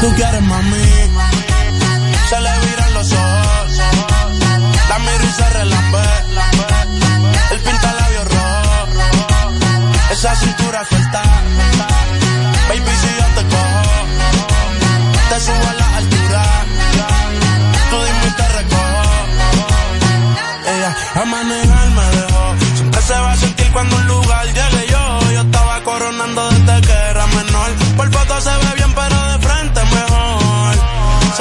Look at it, my man.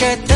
que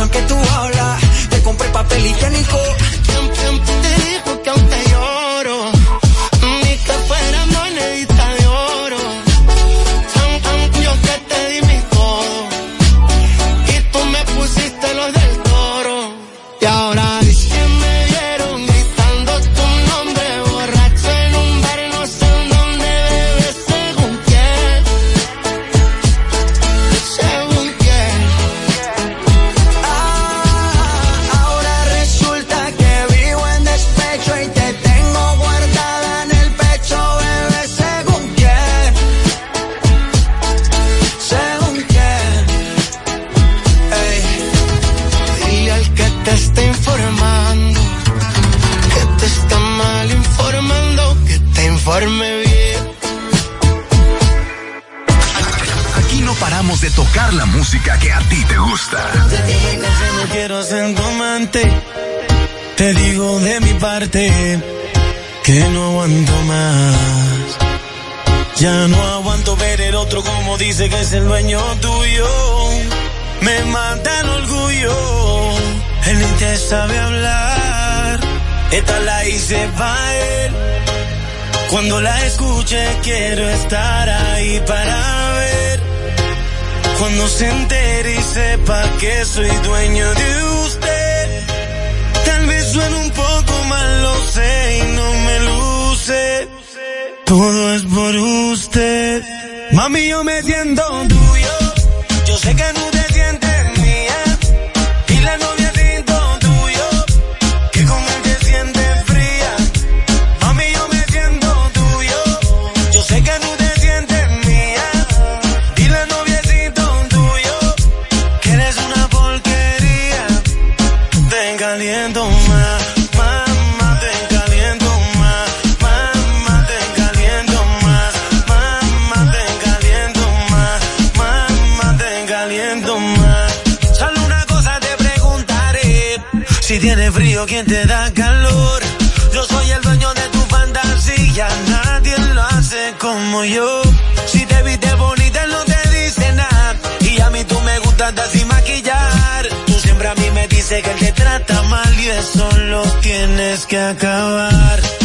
Pasan que tú hablas, te compré papel higiénico. Escuche quiero estar ahí para ver cuando se entere y sepa que soy dueño de usted. Tal vez suene un poco mal, lo sé y no me luce. Todo es por usted. Mami, yo me siento ¿quién te da calor? Yo soy el dueño de tu fantasía, nadie lo hace como yo. Si te viste bonita, no te dice nada. Y a mí tú me gustas sin maquillar. Tú siempre a mí me dices Dice que te trata mal y eso lo tienes que acabar.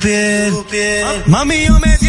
Piel. Mami, yo me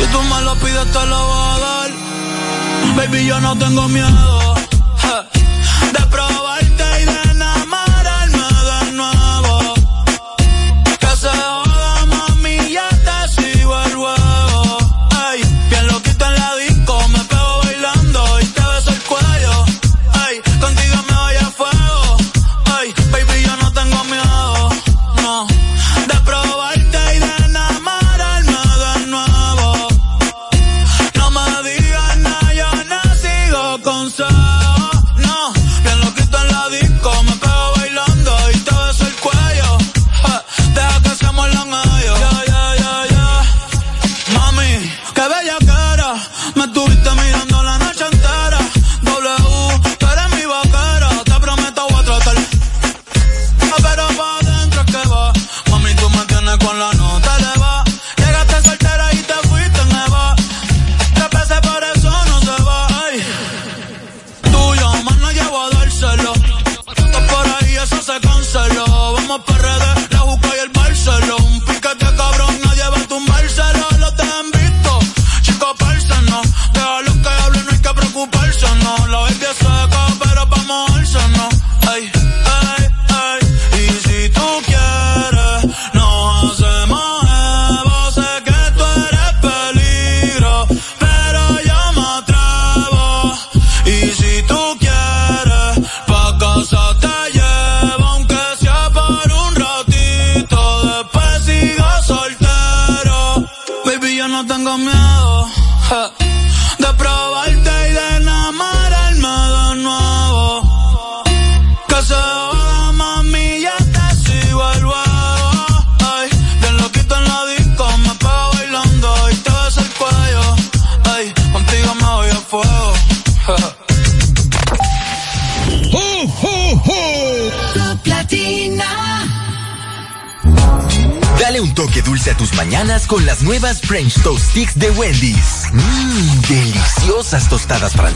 Si tú me lo pides, te lo voy a dar. Baby, yo no tengo miedo.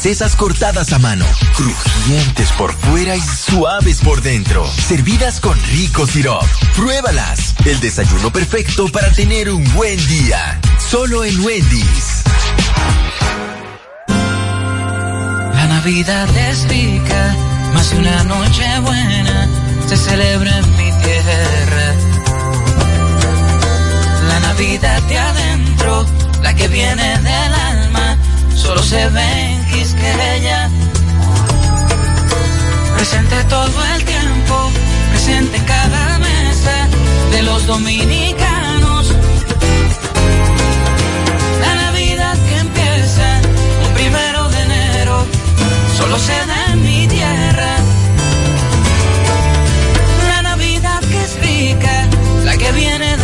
Francesas cortadas a mano, crujientes por fuera y suaves por dentro, servidas con rico sirop. Pruébalas. El desayuno perfecto para tener un buen día. Solo en Wendy's. La Navidad es rica, más una noche buena se celebra en mi tierra vida de adentro, la que viene del alma, solo se ve Quisqueya. Presente todo el tiempo, presente en cada mesa de los dominicanos. La Navidad que empieza un primero de enero, solo se da en mi tierra. La Navidad que es rica, la que viene del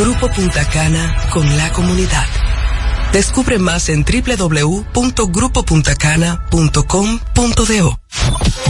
Grupo Punta Cana con la comunidad. Descubre más en www.grupopuntacana.com.do.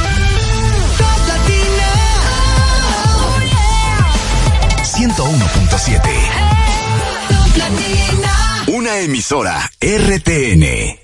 101.7. Una emisora RTN.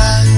Son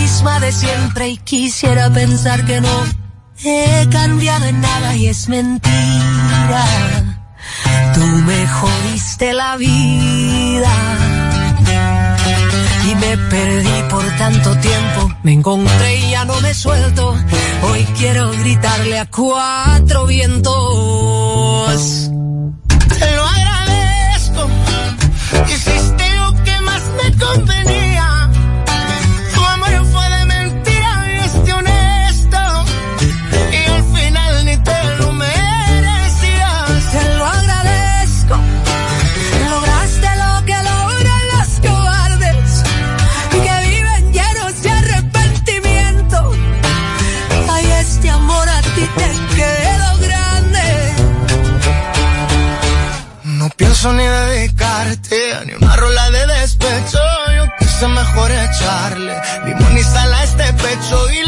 misma de siempre y quisiera pensar que no he cambiado en nada y es mentira. Tú me jodiste la vida y me perdí por tanto tiempo. Me encontré y ya no me suelto. Hoy quiero gritarle a cuatro vientos. Te lo agradezco. Hiciste lo que más me conviene ni dedicarte ni una rola de despecho. Yo quise mejor echarle limón y sal a este pecho y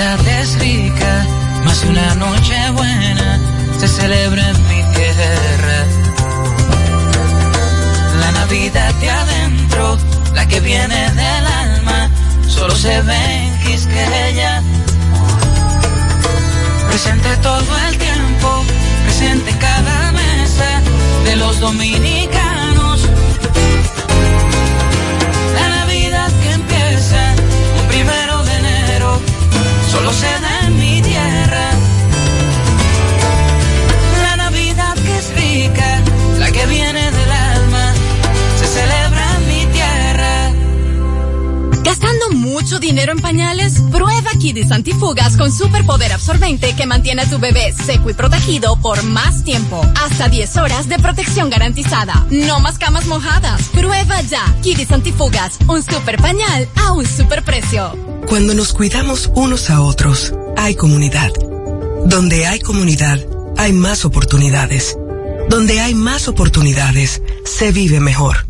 Navidad es rica, más una noche buena se celebra en mi tierra. La Navidad de adentro, la que viene del alma, solo se ve en Quisqueya. Presente todo el tiempo, presente en cada mesa de los dominicanos. Dinero en pañales? Prueba Kidis Antifugas con superpoder absorbente que mantiene a tu bebé seco y protegido por más tiempo. Hasta 10 horas de protección garantizada. No más camas mojadas. Prueba ya. Kidis Antifugas, un super pañal a un super precio. Cuando nos cuidamos unos a otros, hay comunidad. Donde hay comunidad, hay más oportunidades. Donde hay más oportunidades, se vive mejor.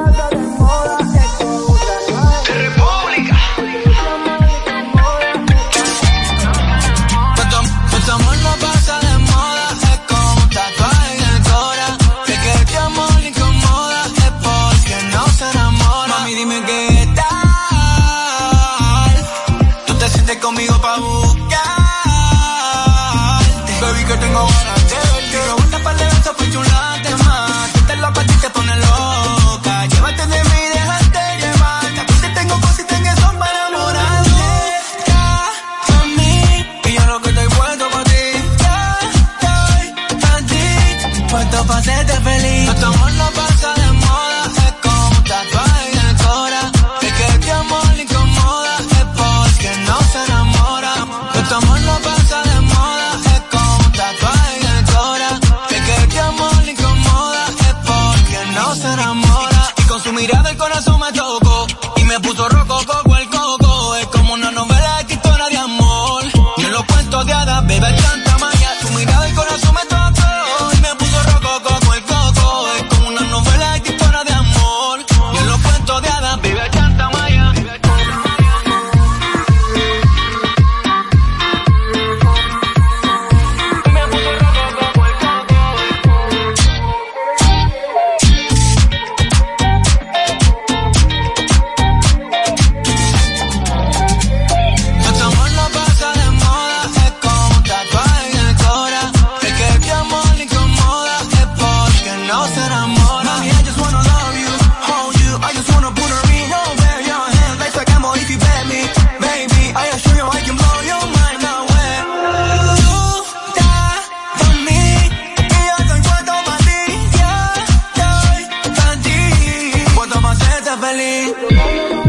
Oh.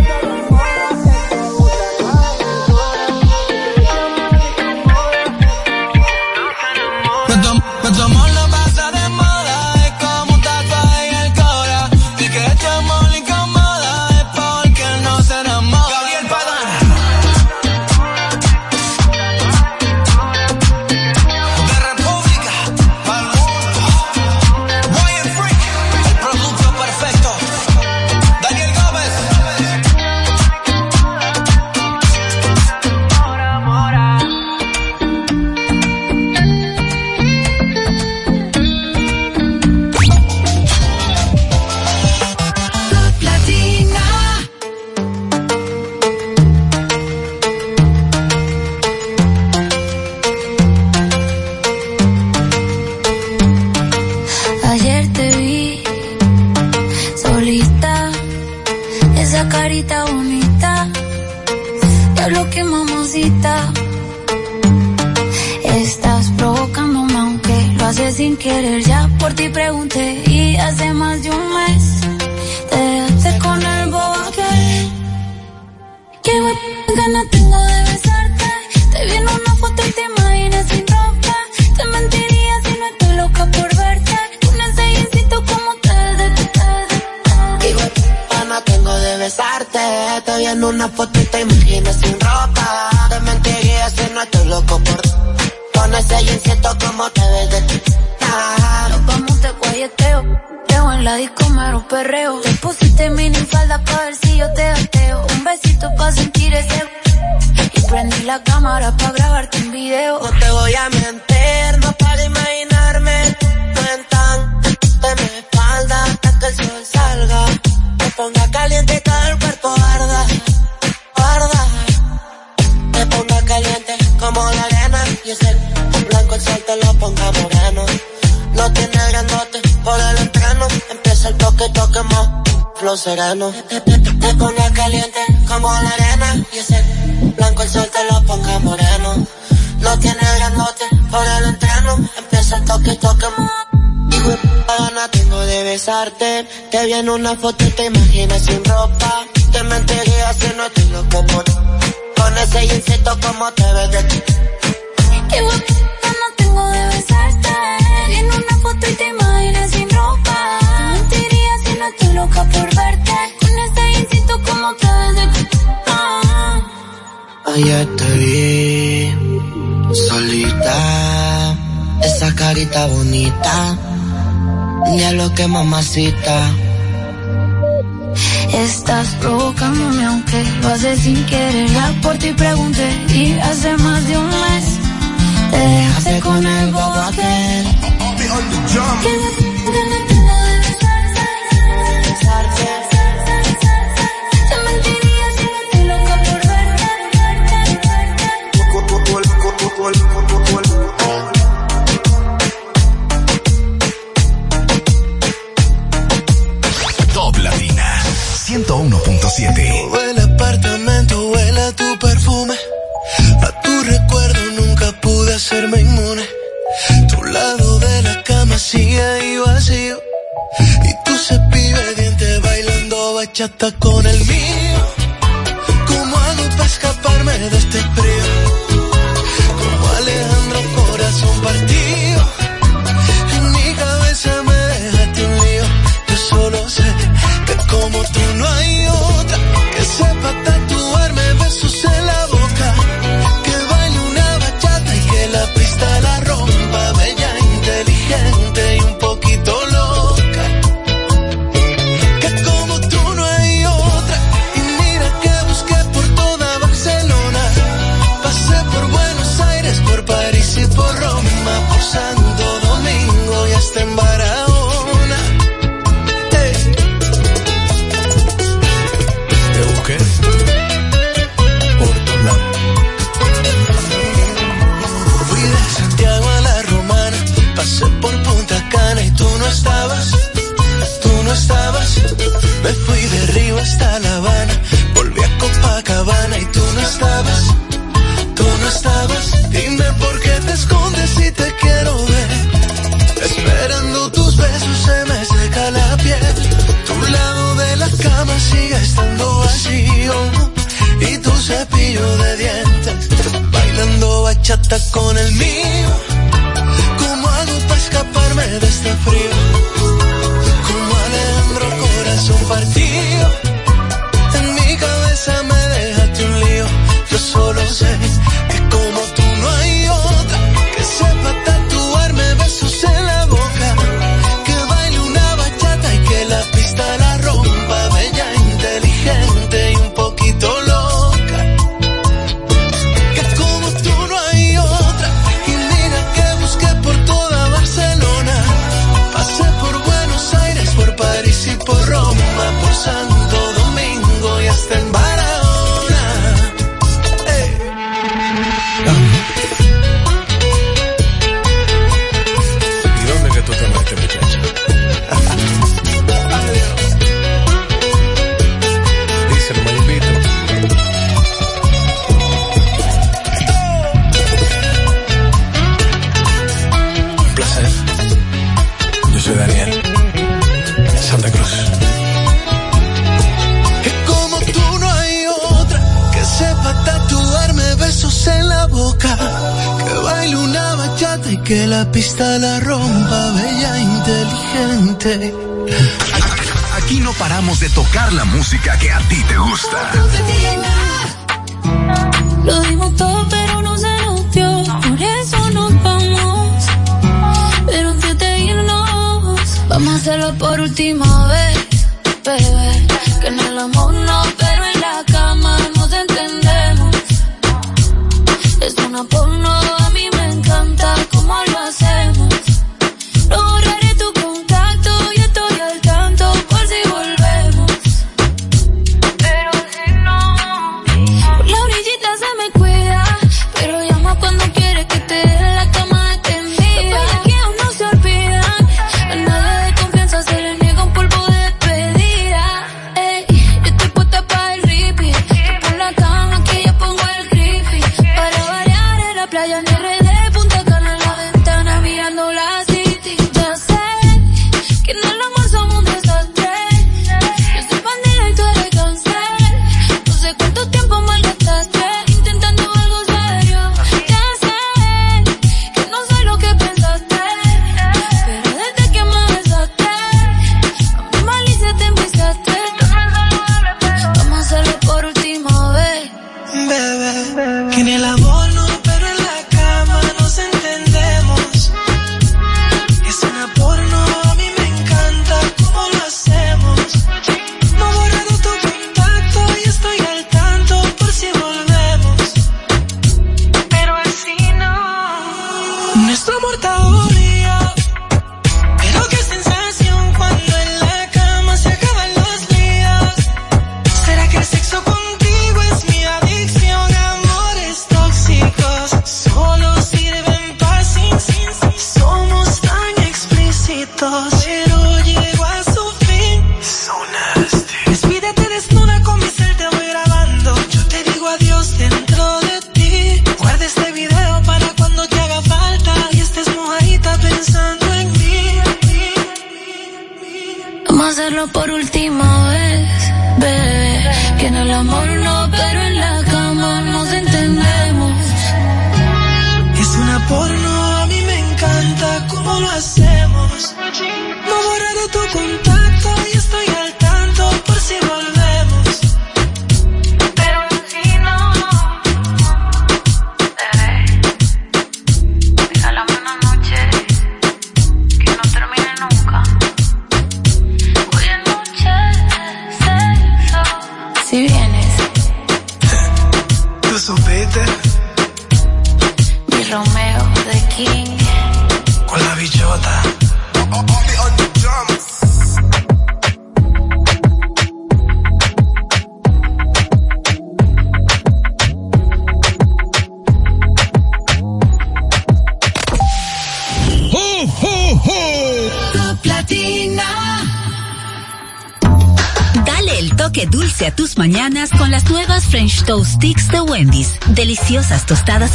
Estás provocándome aunque lo haces sin querer. La puerta Hasta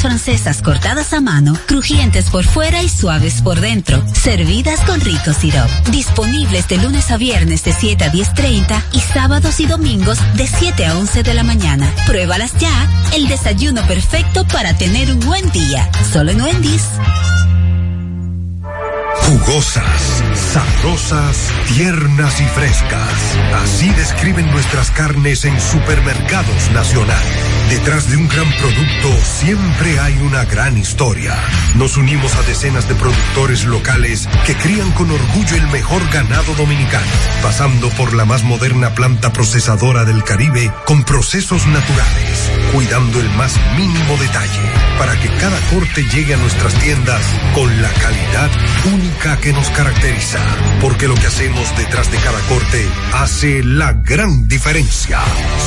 francesas cortadas a mano, crujientes por fuera y suaves por dentro, servidas con rico sirop. Disponibles de lunes a viernes de 7 a 10.30 y sábados y domingos de 7 a 11 de la mañana. Pruébalas ya, el desayuno perfecto para tener un buen día. Solo en Wendy's. Jugosas, sabrosas, tiernas y frescas. Así describen nuestras carnes en supermercados nacionales. Detrás de un gran producto siempre hay una gran historia. Nos unimos a decenas de productores locales que crían con orgullo el mejor ganado dominicano, pasando por la más moderna planta procesadora del Caribe con procesos naturales, cuidando el más mínimo detalle para que cada corte llegue a nuestras tiendas con la calidad única que nos caracteriza, porque lo que hacemos detrás de cada corte hace la gran diferencia.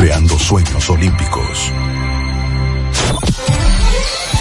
creando sueños olímpicos.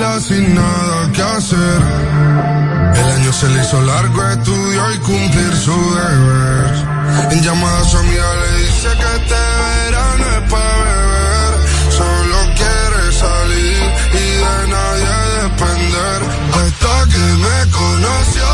Sin nada que hacer. El año se le hizo largo, estudió y cumplir su deber. En llamada a su amiga le dice que este verano es para beber. Solo quiere salir y de nadie depender. Hasta que me conoció,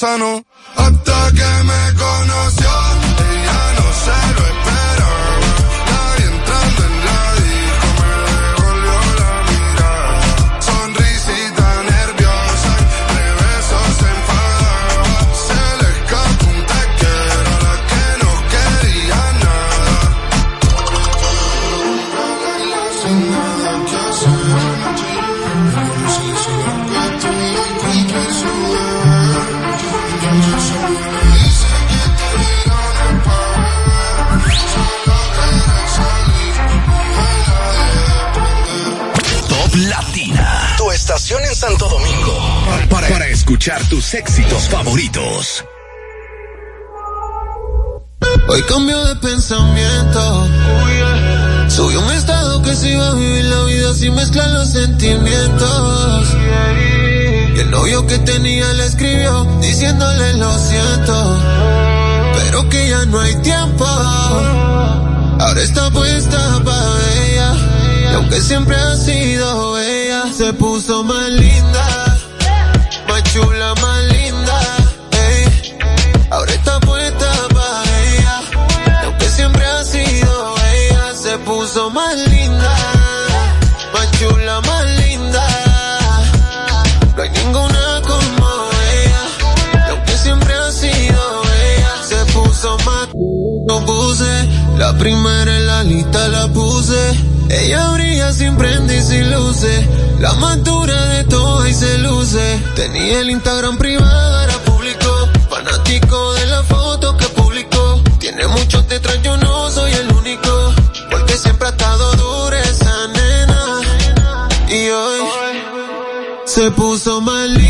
gusano escuchar tus éxitos favoritos. Hoy cambio de pensamiento. Subí un estado que se iba a vivir la vida sin mezclar los sentimientos. Y el novio que tenía le escribió diciéndole lo siento. Pero que ya no hay tiempo. Ahora está puesta para ella. Y aunque siempre ha sido ella, se puso más linda. primera en la lista la puse. Ella brilla sin prende y sin luce. La más dura de todas y se luce. Tenía el Instagram privado, era público. Fanático de la foto que publicó. Tiene muchos detrás, yo no soy el único. Porque siempre ha estado dura esa nena. Y hoy se puso mal.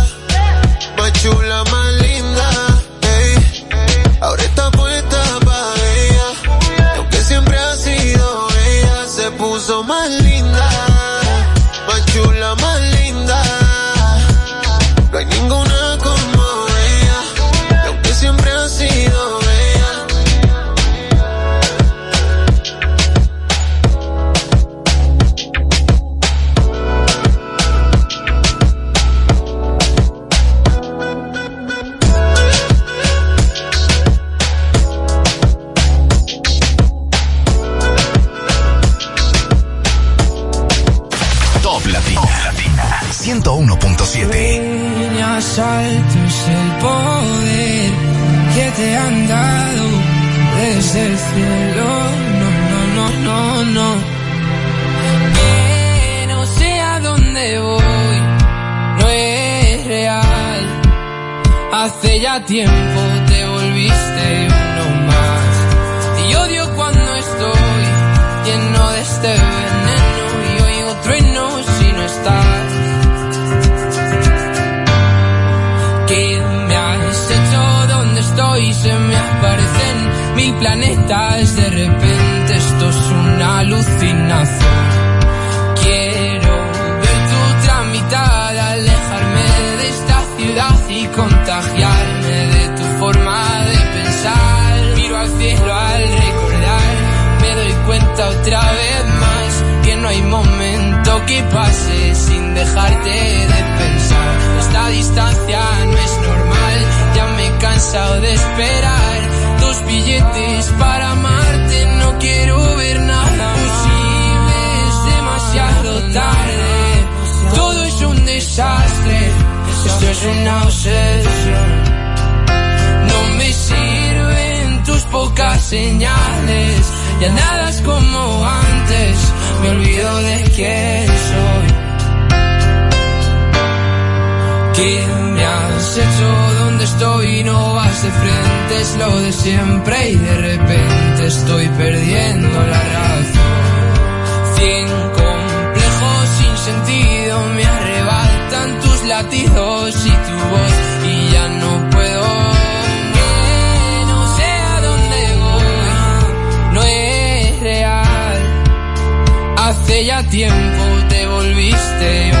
siempre y de repente estoy perdiendo la razón. Cien complejos sin sentido me arrebatan tus latidos y tu voz y ya no puedo. Que no sé a voy, no es real. Hace ya tiempo te volviste yo.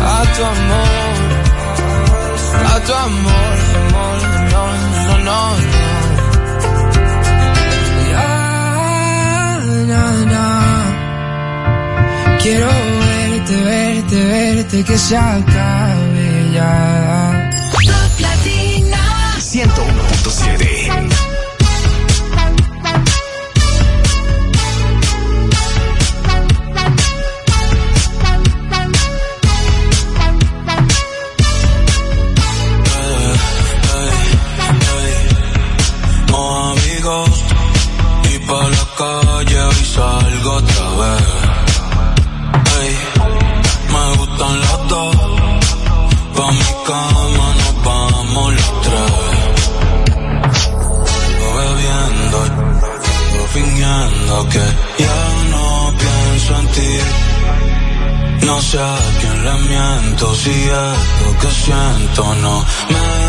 a tu amor, a tu amor, amor, no, no, no, no. Ya, na, na. Quiero verte, verte, verte, que se acabe ya. Miento si esto que siento no me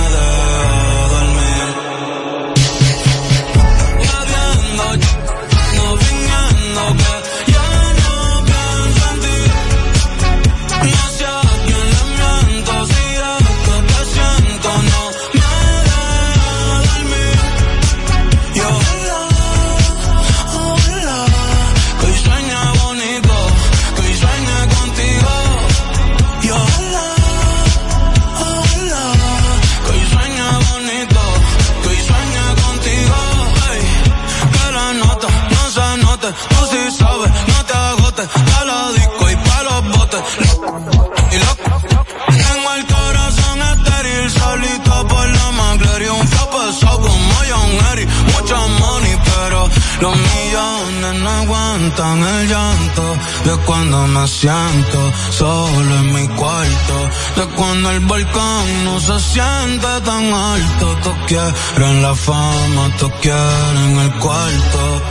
solo en mi cuarto, de cuando el volcán no se siente tan alto. Todos quieren la fama, todos quieren el cuarto.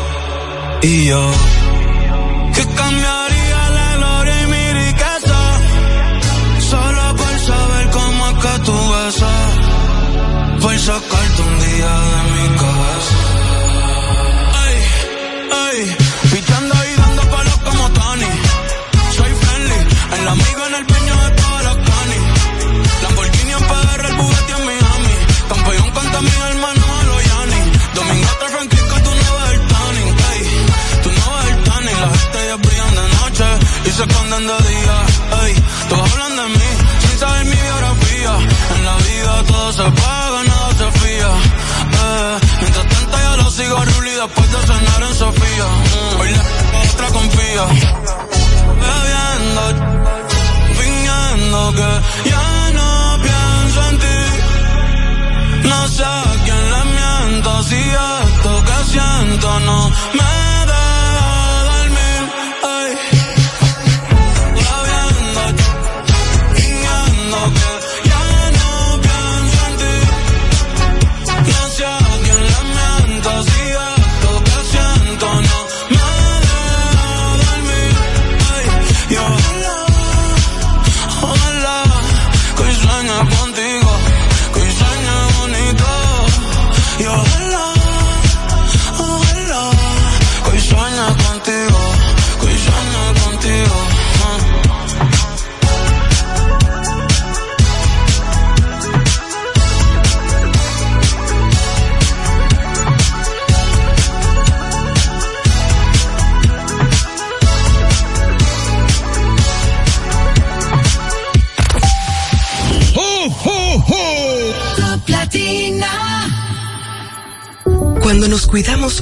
Y yo, que cambiaría la gloria y mi riqueza, solo por saber cómo es que tú besas, por sacarte un día de se esconden de día. Ey, todos hablan de mí sin saber mi biografía. En la vida todo se paga, nada se fía. Eh, mientras tanto yo lo sigo rully después de cenar en Sofía. Mm, hoy la otra confía. Bebiendo, fingiendo que ya no pienso en ti. No sé a quién le miento si esto que siento no me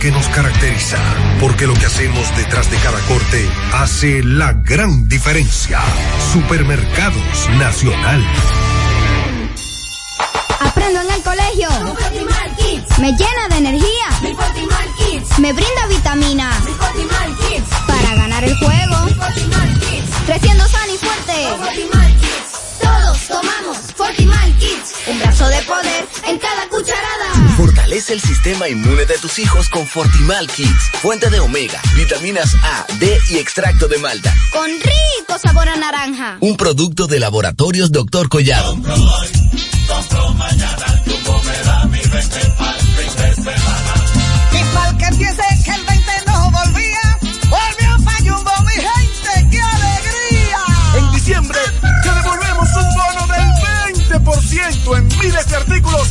que nos caracteriza. Porque lo que hacemos detrás de cada corte hace la gran diferencia. Supermercados Nacional. Aprendo en el colegio. Me llena de energía. Me brinda vitamina. Para ganar el juego. Creciendo sano y fuerte. Todos tomamos Fortimal Kids. Un brazo de poder en cada. Fortalece el sistema inmune de tus hijos con Fortimal Kids. Fuente de omega, vitaminas A, D y extracto de malta. Con rico sabor a naranja. Un producto de laboratorios Dr. Collado. Compro hoy, compro mañana Jumbo me da mi 20 pa'l fin de semana. Y que piense que el 20 no volvía, volvió pa' Jumbo, mi gente, ¡qué alegría! En diciembre te devolvemos un bono del 20% en miles de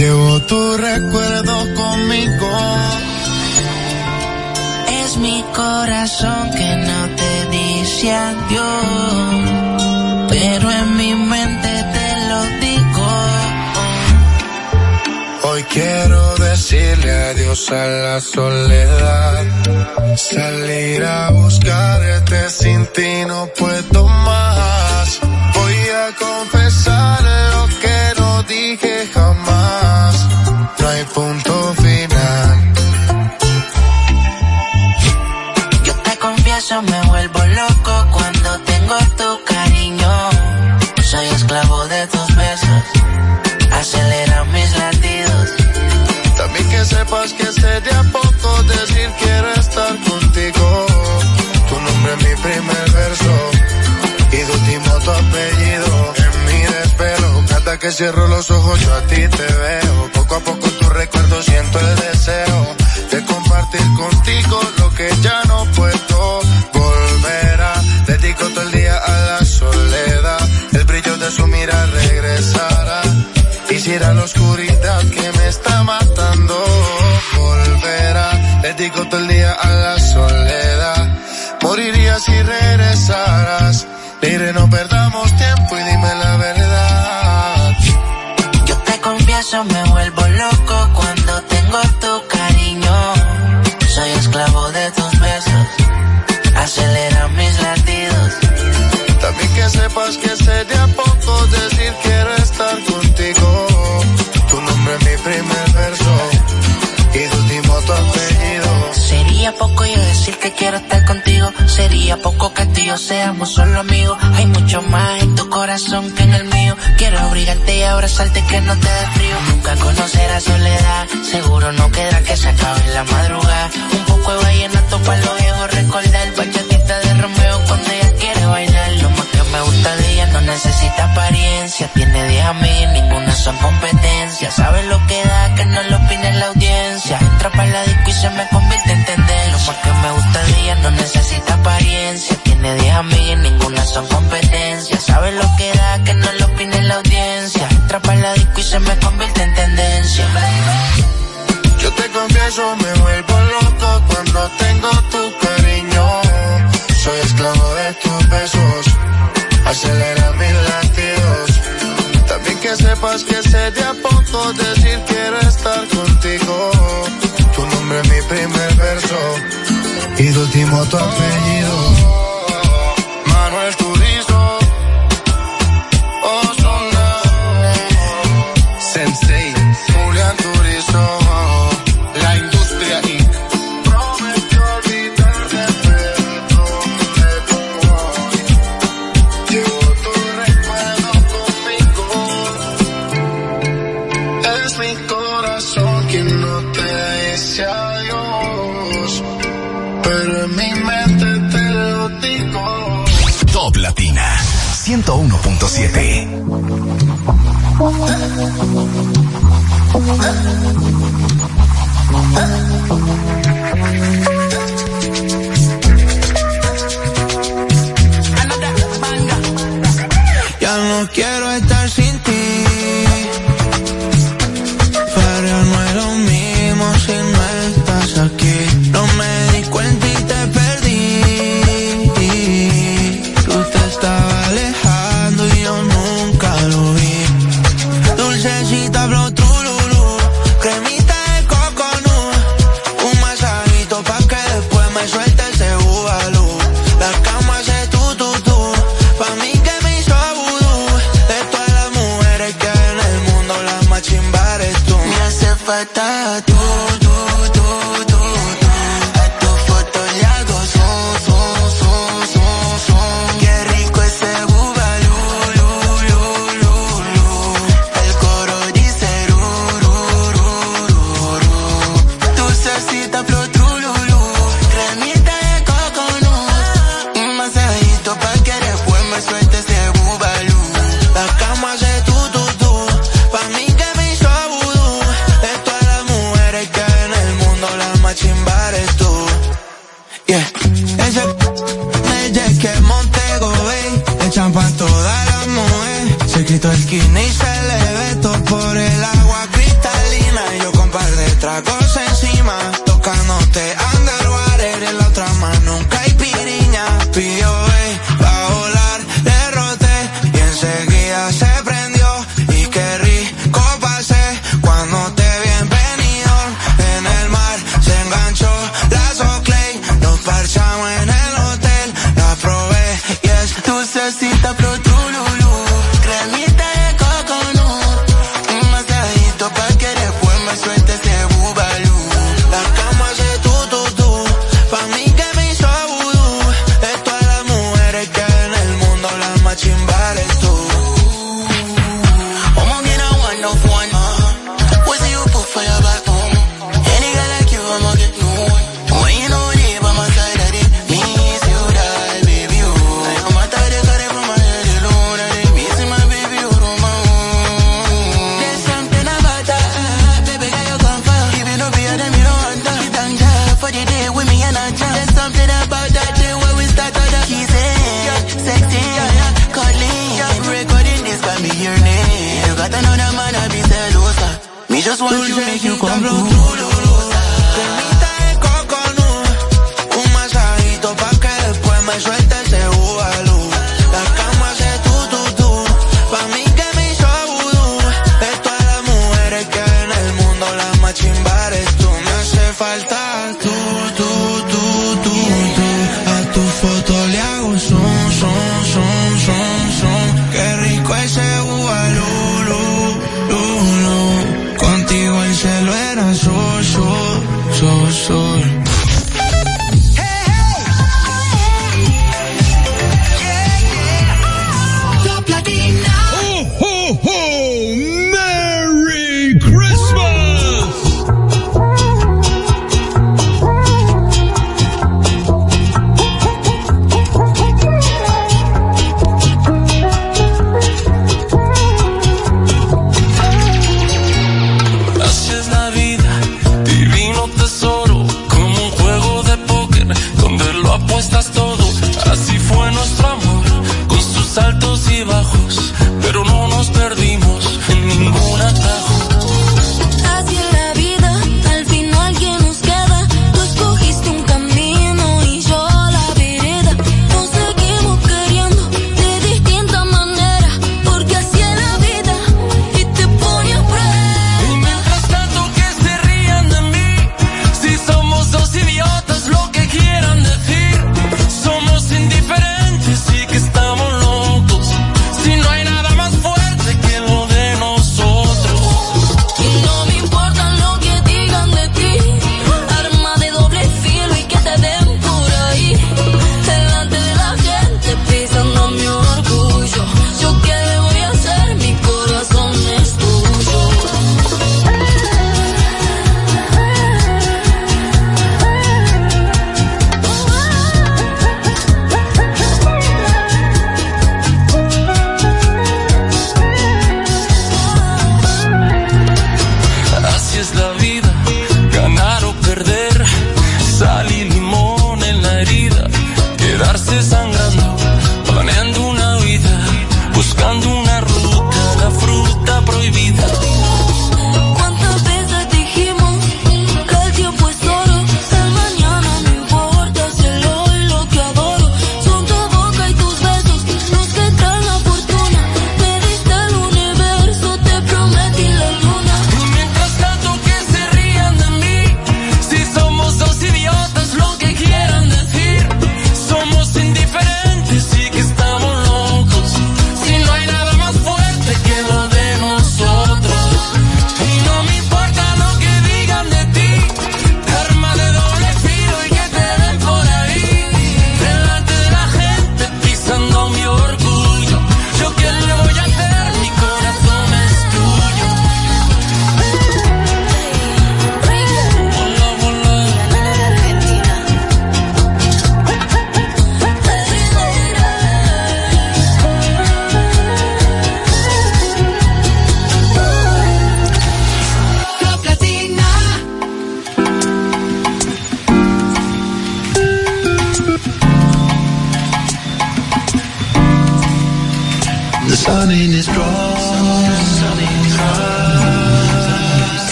Llevo tu recuerdo conmigo. Es mi corazón que no te dice adiós, pero en mi mente te lo digo. Hoy quiero decirle adiós a la soledad. Salir a buscarte sin ti no puedo más. Hay punto final. Yo te confieso, me vuelvo loco cuando tengo tu cariño. Soy esclavo de tus besos, acelera mis latidos. También que sepas que sé de a poco decir quiero estar contigo. Tu nombre es mi primer verso y de último tu apellido. En mi desvelo, cada que cierro los ojos yo a ti te veo. Poco a poco tu recuerdo siento el deseo de compartir contigo lo que ya no puedo volver a. Dedico todo el día a la soledad, el brillo de su mirar regresará. Quisiera la oscuridad que me está matando volverá. Dedico todo el día a la soledad. Moriría si regresaras. Mire, no perdamos tiempo y que quiero estar contigo. Sería poco que tú seamos solo amigos. Hay mucho más en tu corazón que en el mío. Quiero abrigarte y abrazarte que no te dé frío. Nunca conocerás soledad. Seguro no queda que se acabe la madrugada. Un poco de vallenato para los viejos recordar. Bachatita de Romeo cuando ella quiere bailar. Lo más que me gusta de no necesita apariencia. Tiene 10 a mí, ninguna son competencia. Sabe lo que da, que no lo opine la audiencia. Entra para la disco y se me convierte en tendencia. Lo más que me gusta de ella no necesita apariencia. Tiene 10 a mí, ninguna son competencia. Sabe lo que da, que no lo opine la audiencia. Entra para la disco y se me convierte en tendencia. Yo te confieso, me vuelvo loco cuando tengo tu cariño. Soy esclavo de tus besos, acelera mis latidos. También que sepas que sé de a poco decir quiero estar contigo. Tu nombre es mi primer verso y de último tu apellido. 101.7.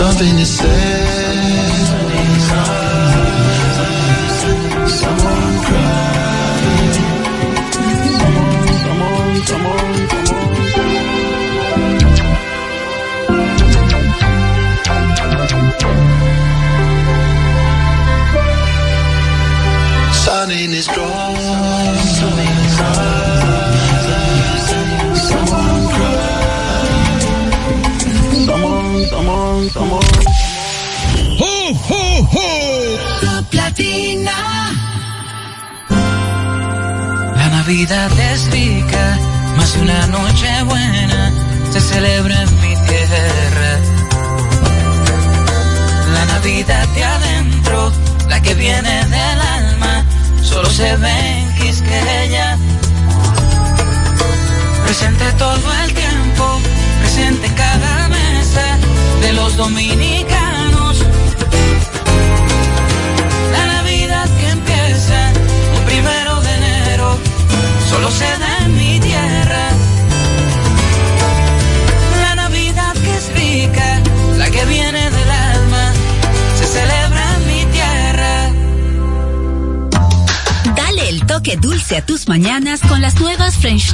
something to say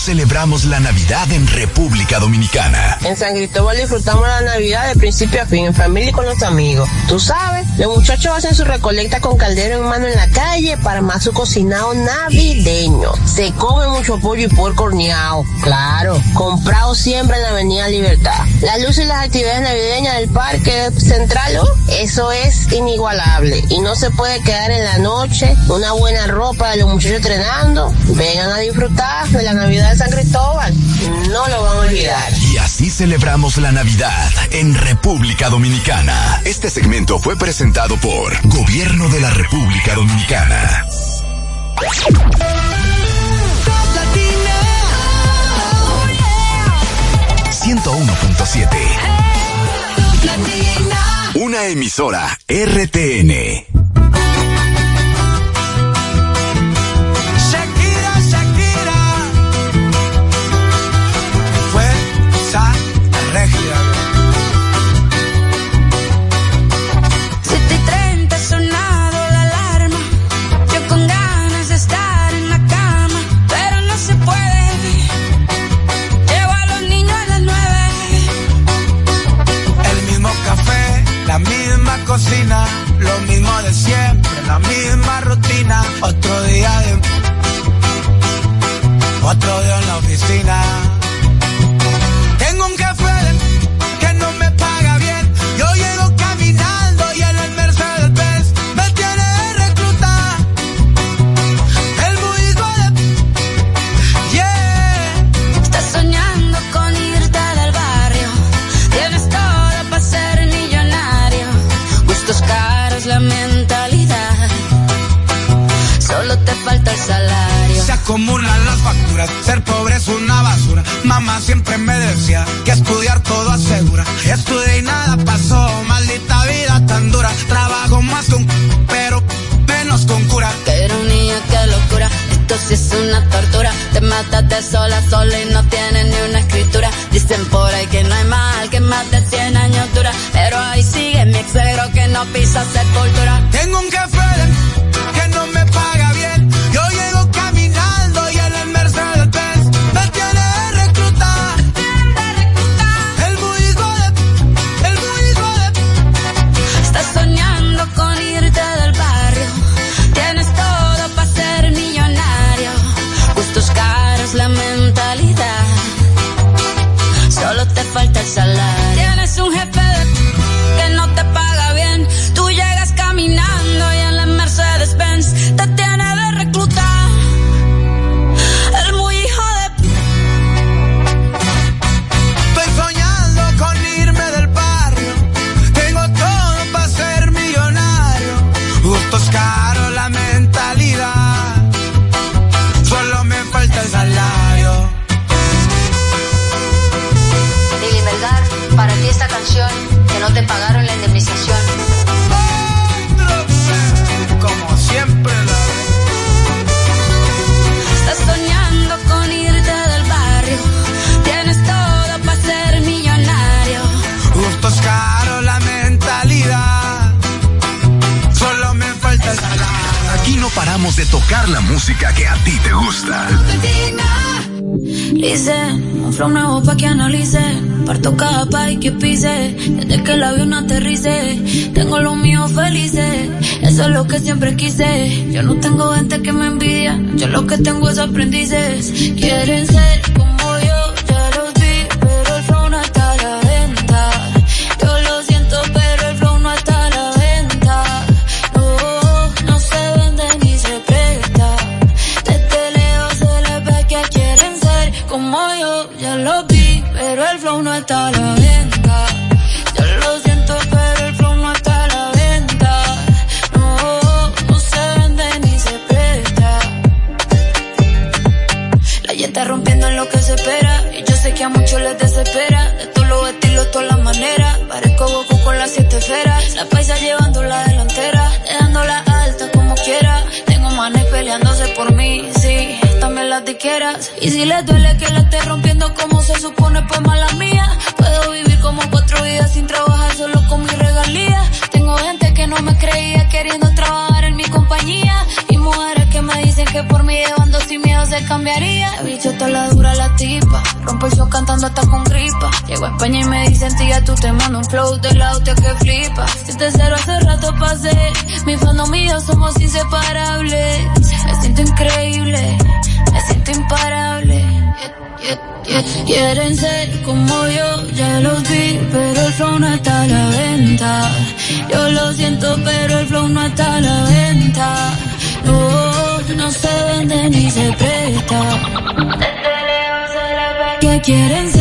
celebramos la Navidad en República Dominicana? En San Cristóbal disfrutamos la Navidad de principio a fin, en familia y con los amigos. Tú sabes, los muchachos hacen su recolecta con caldero en mano en la calle para más su cocinado navideño se come mucho pollo y puerco horneado, claro, comprado siempre en la Avenida Libertad. Las luces y las actividades navideñas del Parque Central, eso es inigualable y no se puede quedar en la noche, una buena ropa de los muchachos entrenando, vengan a disfrutar de la Navidad de San Cristóbal, no lo van a olvidar. Y así celebramos la Navidad en República Dominicana. Este segmento fue presentado por Gobierno de la República Dominicana. 101.7. Una emisora RTN. la pizza se Getting que ni se presta. Te que quieren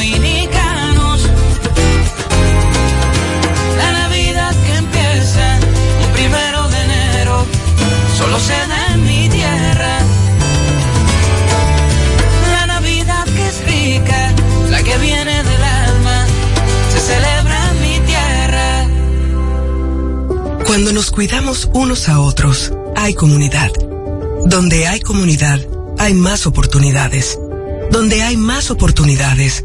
dominicanos. La Navidad que empieza un primero de enero solo se da en mi tierra. La Navidad que es rica, la que viene del alma, se celebra en mi tierra. Cuando nos cuidamos unos a otros, hay comunidad. Donde hay comunidad, hay más oportunidades. Donde hay más oportunidades,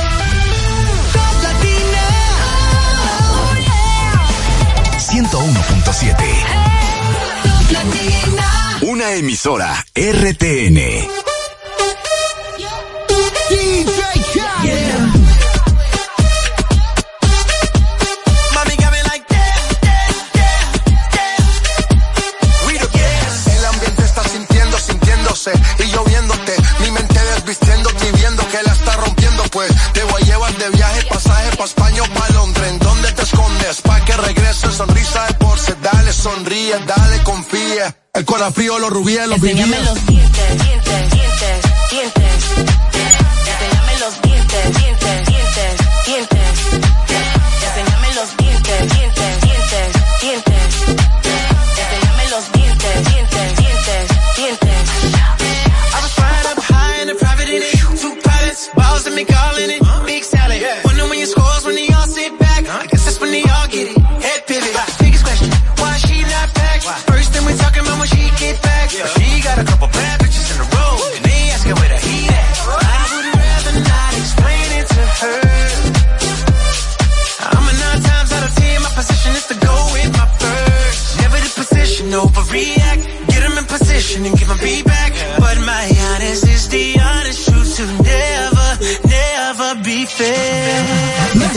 101.7. Una emisora RTN. dale, confía. El corazón frío, los rubíes, los Enséñame los dientes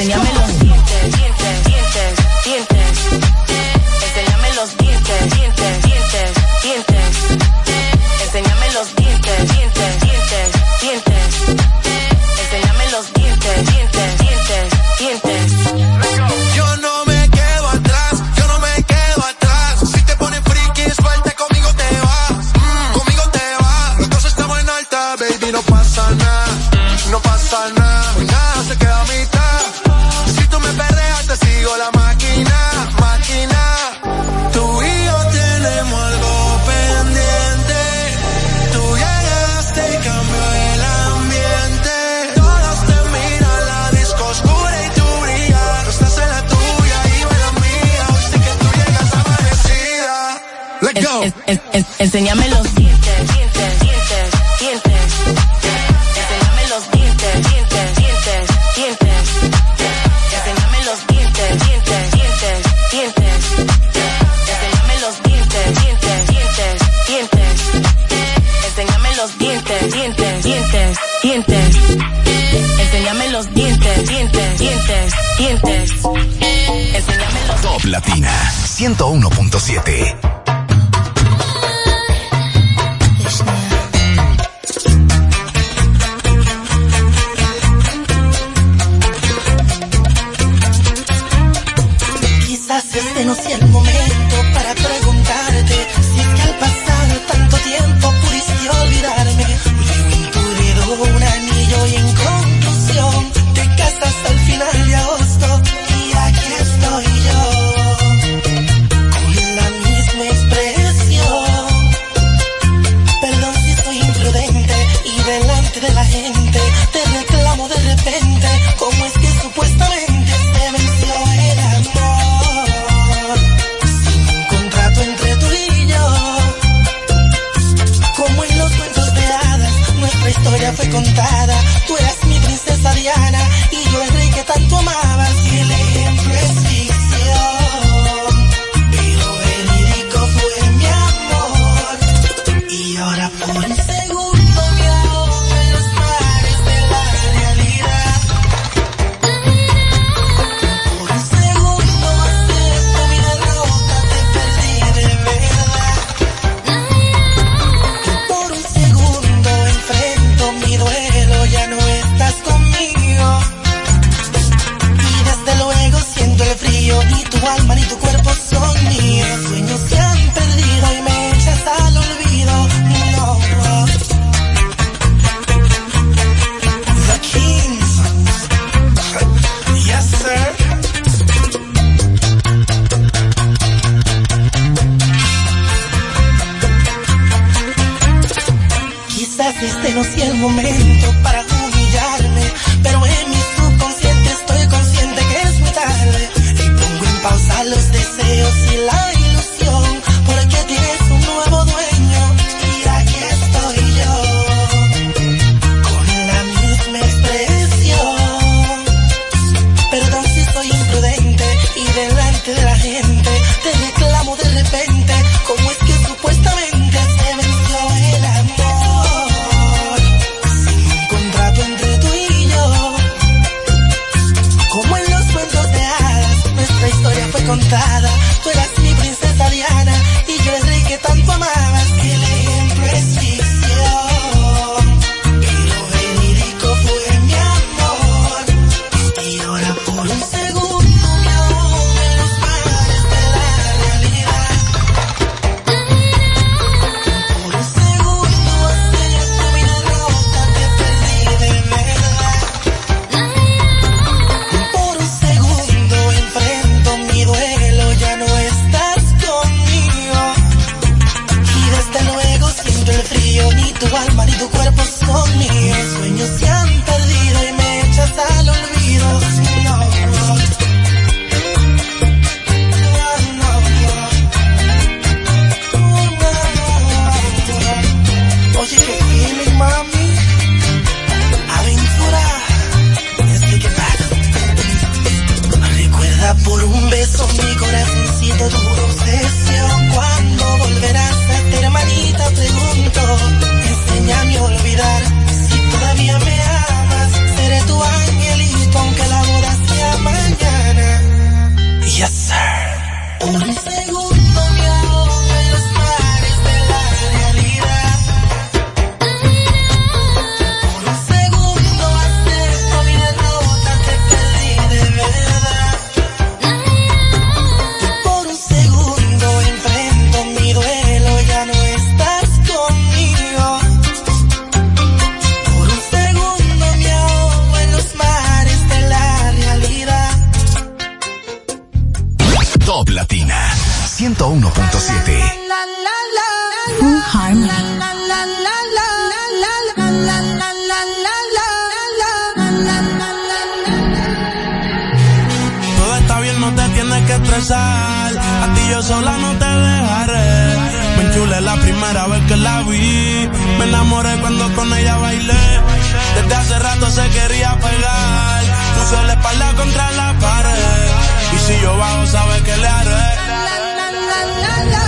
teníamos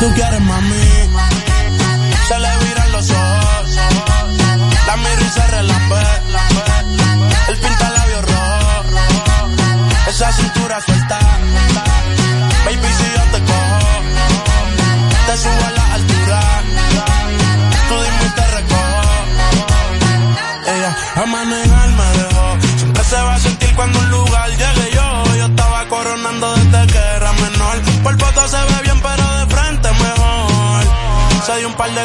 Tú quieres mami.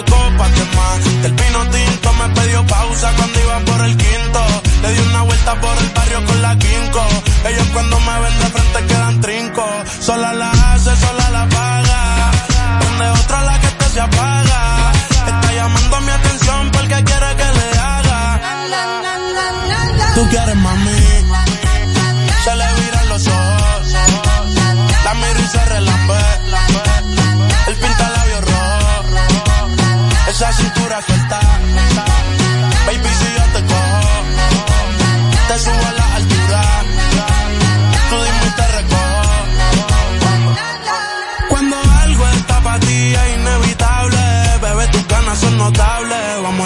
De copas de más. Del pino tinto me pidió pausa cuando iba por el quinto. Le di una vuelta por el barrio con la quinco. Ellos cuando me ven de frente quedan trinco. Sola la hace, sola la paga. Donde otra la que te se apaga. Está llamando mi atención porque quiere que le haga. Tú quieres mami.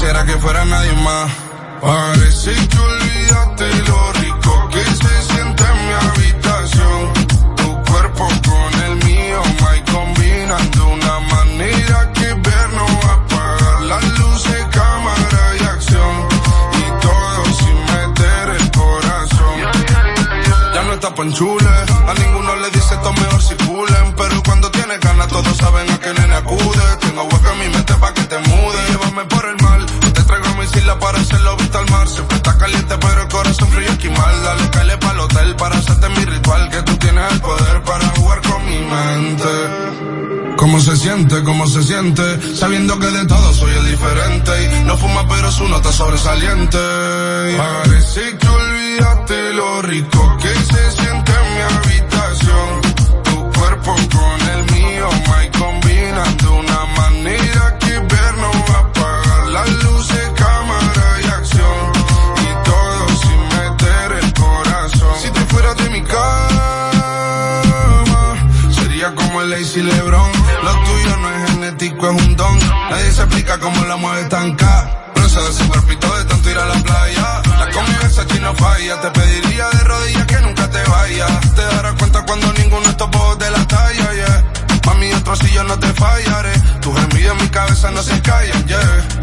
Quisiera que fuera nadie más. Parece que olvidaste lo rico que se siente en mi habitación. Tu cuerpo con el mío, my combinan de una manera que ver no va a apagar las luces, cámara y acción. Y todo sin meter el corazón. Ya no está panchule, a ninguno le dice esto ¿Cómo se siente? Sabiendo que de todo soy el diferente. Y no fuma pero su nota sobresaliente. Parece que olvidaste lo rico que se siente en mi habitación. Cómo la mueve tan ca. Bronce de ese cuerpito de tanto ir a la playa. La convivencia aquí no falla. Te pediría de rodillas que nunca te vayas. Te darás cuenta cuando ninguno de estos de la talla, yeah. Mami, otro si yo no te fallaré. Tus gemidos en mi cabeza no se callan, yeah.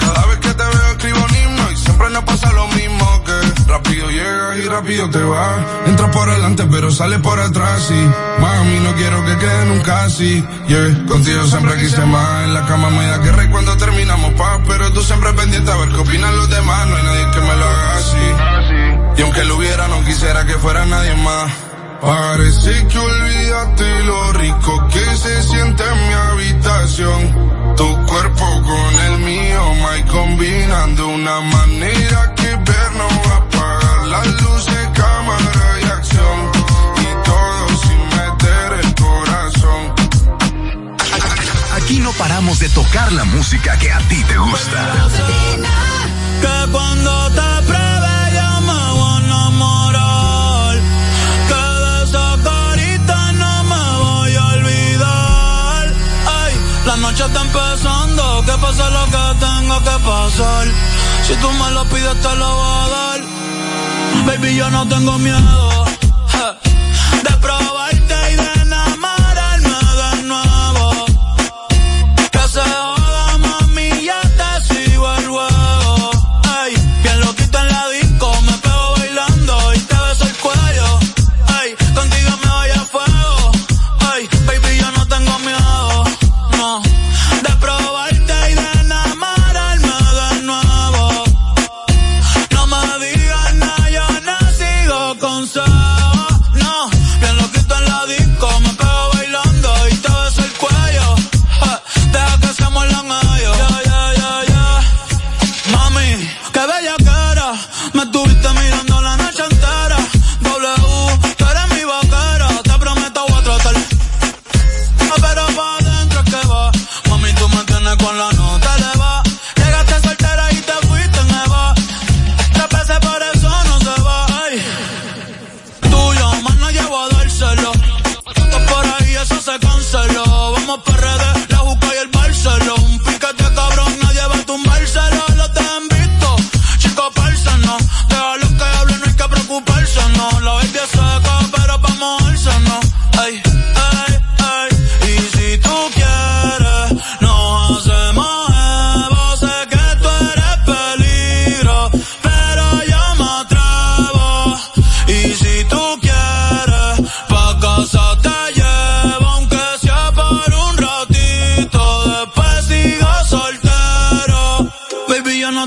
Rápido llegas y rápido te vas. Entras por adelante pero sales por atrás y mami, no quiero que quede nunca así, yeah. Contigo siempre quise más. En la cama me da guerra y cuando terminamos paz. Pero tú siempre pendiente a ver qué opinan los demás. No hay nadie que me lo haga así. Y aunque lo hubiera, no quisiera que fuera nadie más. Parece que olvidaste lo rico que se siente en mi habitación. Tu cuerpo con el mío, my combinando una manera paramos de tocar la música que a ti te gusta. Que cuando te pruebe yo me voy a enamorar. Que de esa carita no me voy a olvidar. Ay, la noche está empezando. Que pase lo que tenga que pasar. Si tú me lo pides, te lo voy a dar. Baby, yo no tengo miedo.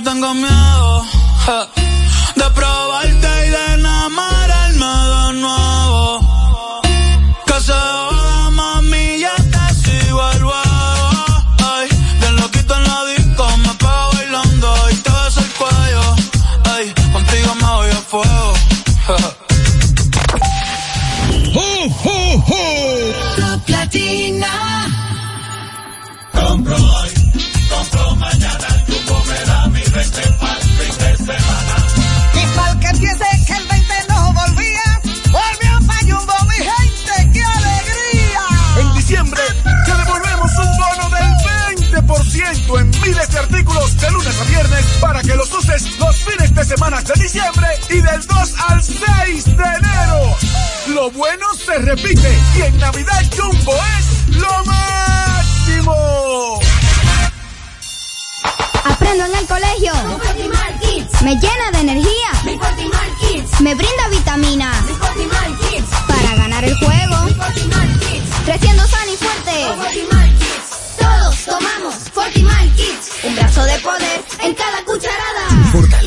Tengo miedo ja, de probarte los fines de semana de diciembre y del 2 al 6 de enero. Lo bueno se repite y en Navidad Jumbo es lo máximo. Aprendo en el colegio. Me llena de energía. Me brinda vitamina. Para ganar el juego. Creciendo sano y fuerte. Todos tomamos Fortimal Kids. Un brazo de poder en cada cucharada.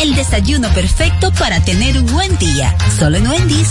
el desayuno perfecto para tener un buen día. Solo en Wendy's.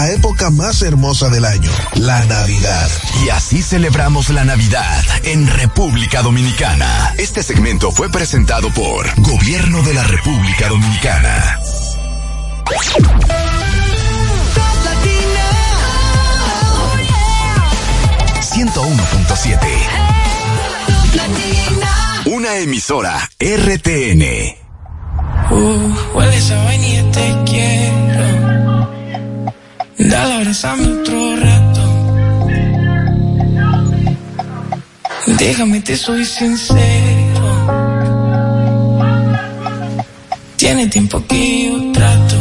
época más hermosa del año, la Navidad. Y así celebramos la Navidad en República Dominicana. Este segmento fue presentado por Gobierno de la República Dominicana. 101.7 Una emisora RTN. Uh, huele Dale, abrazame otro rato. Déjame, te soy sincero. Tiene tiempo que yo trato.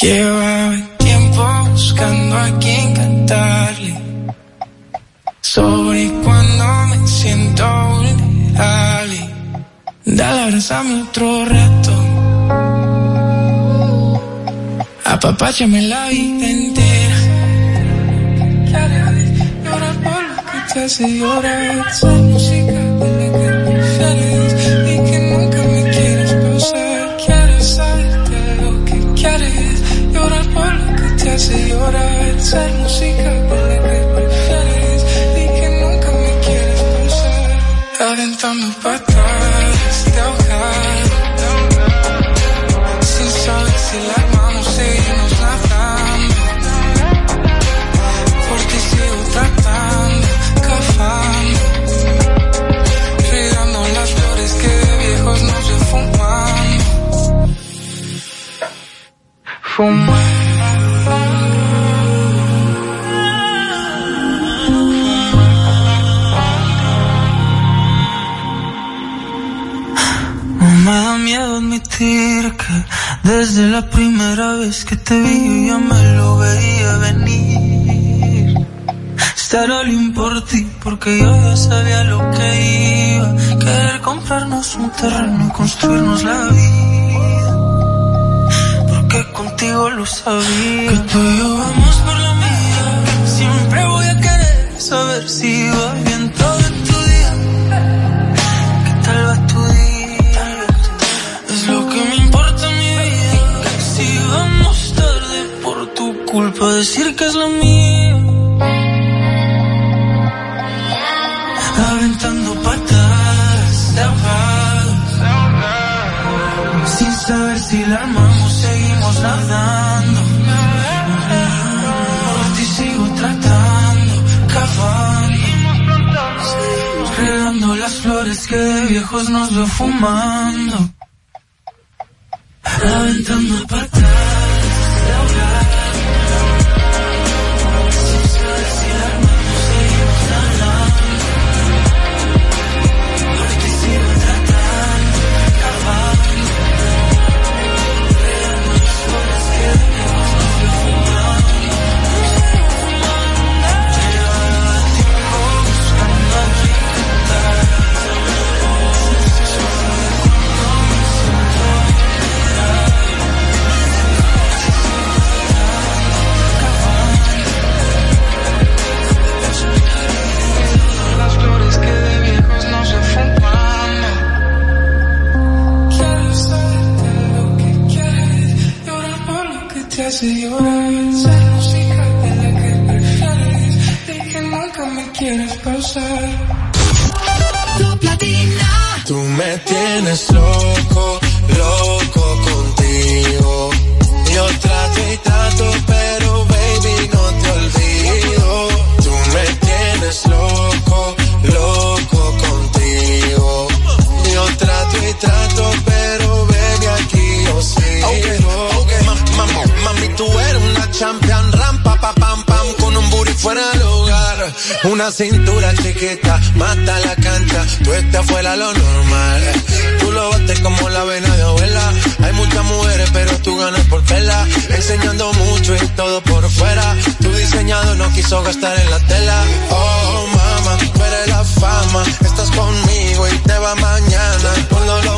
Lleva tiempo buscando a quien cantarle. Sobre cuando me siento vulnerable. Dale, abrazame otro rato. Apapáchame la vida entera. Llorar por lo que te hace llorar. Esa música de que prefieres y que nunca me quieres pausar. Quiero saberte lo que quieres. Llorar por lo que te hace llorar. Esa música de que prefieres y que nunca me quieres pausar. Aventando patadas te vi ya me lo veía venir. Estar all in por ti porque yo ya sabía lo que iba. Querer comprarnos un terreno y construirnos la vida. Porque contigo lo sabía. Que tú y yo vamos por la mía. Siempre voy a querer saber si va bien decir que es la mía. Aventando patadas de ahogados. Sin saber si la armamos, seguimos nadando. Por ti sigo tratando, cavando. Regando las flores que de viejos nos veo fumando. Aventando patadas me tienes Una cintura chiquita, mata la cancha, tú estás fuera lo normal. Tú lo bates como la vena de abuela. Hay muchas mujeres, pero tú ganas por tela. Enseñando mucho y todo por fuera. Tu diseñado no quiso gastar en la tela. Oh, mama, tú eres la fama. Estás conmigo y te va mañana. Lo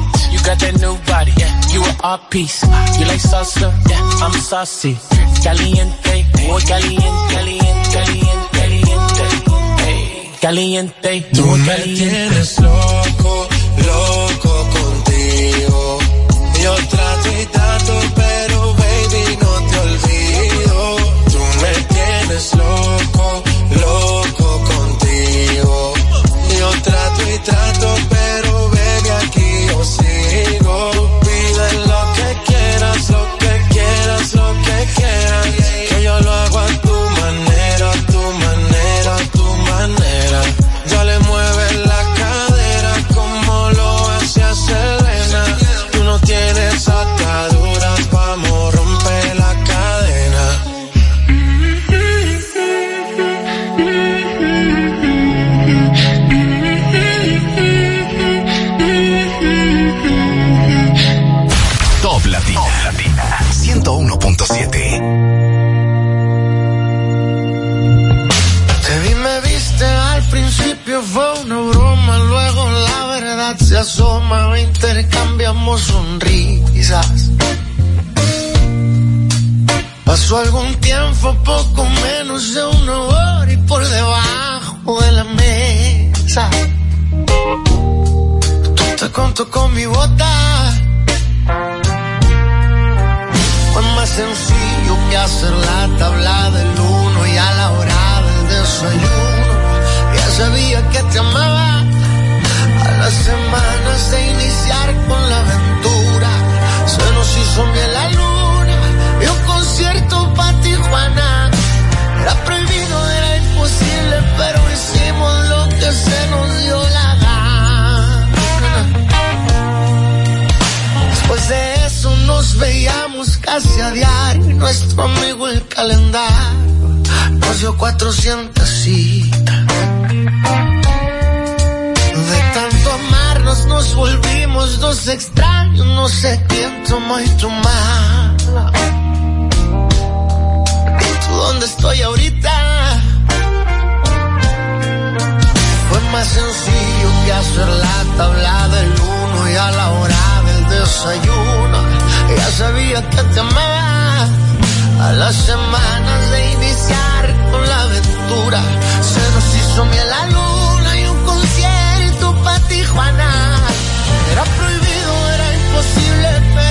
You got that new body, yeah, you an art piece. You like salsa, yeah, I'm saucy. Caliente, muy caliente, caliente, caliente, caliente. Caliente, Tú me tienes loco, loco contigo. Yo trato y trato, pero baby no te olvido. Tú me tienes loco, loco contigo. Yo trato y trato, pero intercambiamos sonrisas. Pasó algún tiempo, poco menos de una hora y por debajo de la mesa. Tú te conto con mi bota. Fue más sencillo que hacer la tabla del uno y a la hora del desayuno. Ya sabía que te amaba. Las semanas de iniciar con la aventura, se nos hizo miel la luna y un concierto para Tijuana. Era prohibido, era imposible, pero hicimos lo que se nos dio la gana. Después de eso nos veíamos casi a diario. Nuestro amigo el calendario nos dio 400 citas. Nos volvimos dos extraños. No sé quién tomó y tu mala. ¿Y tú dónde estoy ahorita? Fue más sencillo que hacer la tabla del uno y a la hora del desayuno. Ya sabía que te amaba. A las semanas de iniciar con la aventura, se nos hizo miel la luna Tijuana. Era prohibido, era imposible, pero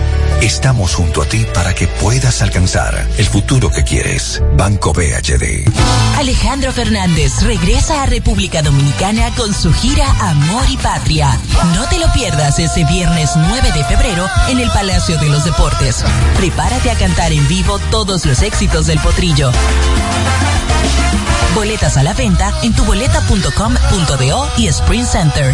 Estamos junto a ti para que puedas alcanzar el futuro que quieres. Banco BHD. Alejandro Fernández regresa a República Dominicana con su gira Amor y Patria. No te lo pierdas ese viernes 9 de febrero en el Palacio de los Deportes. Prepárate a cantar en vivo todos los éxitos del potrillo. Boletas a la venta en tuboleta.com.do y Sprint Center.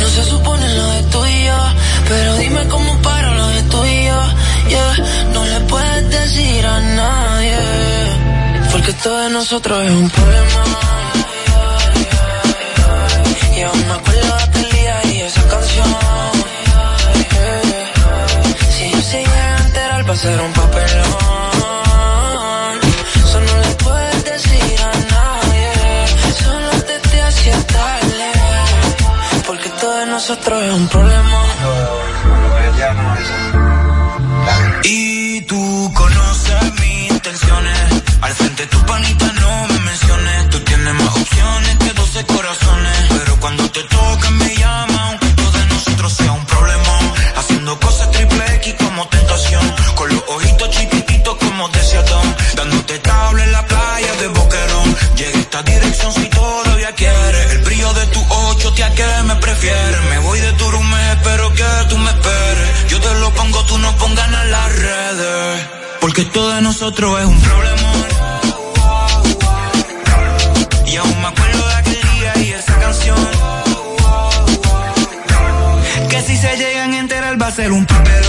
No se supone lo de tuyo, pero dime cómo para lo de tuyo. Yeah, no le puedes decir a nadie. Porque esto de nosotros es un problema. Y aún me acuerdo aquel día y esa canción. Si yo llega a enterar va a ser un papelón. Nosotros un problema. Y tú conoces mis intenciones. Al frente tu panita no me es un problema. Y aún me acuerdo de aquel día y esa canción. Que si se llegan a enterar va a ser un papelón.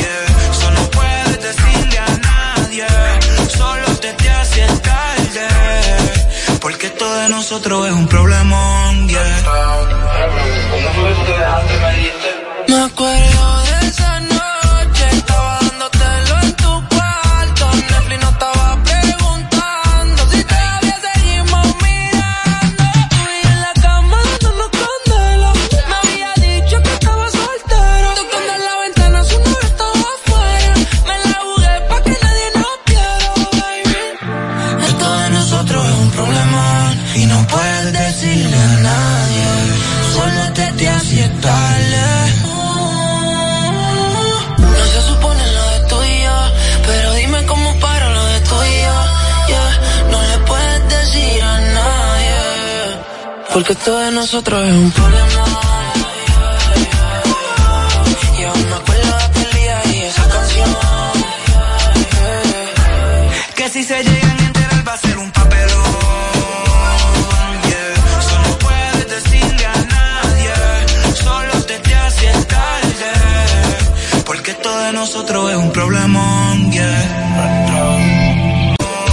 Yeah. Eso no puedes decirle a nadie. Solo te te hace tarde. Porque todo de nosotros es un problemón. Porque todo de nosotros es un problema. Y aún me acuerdo de aquel día y esa canción. Que si se llegan a enterar va a ser un papelón. Yeah. Eso puedes decirle a nadie. Solo te te hace tarde. Porque todo de nosotros es un problemón. Yeah.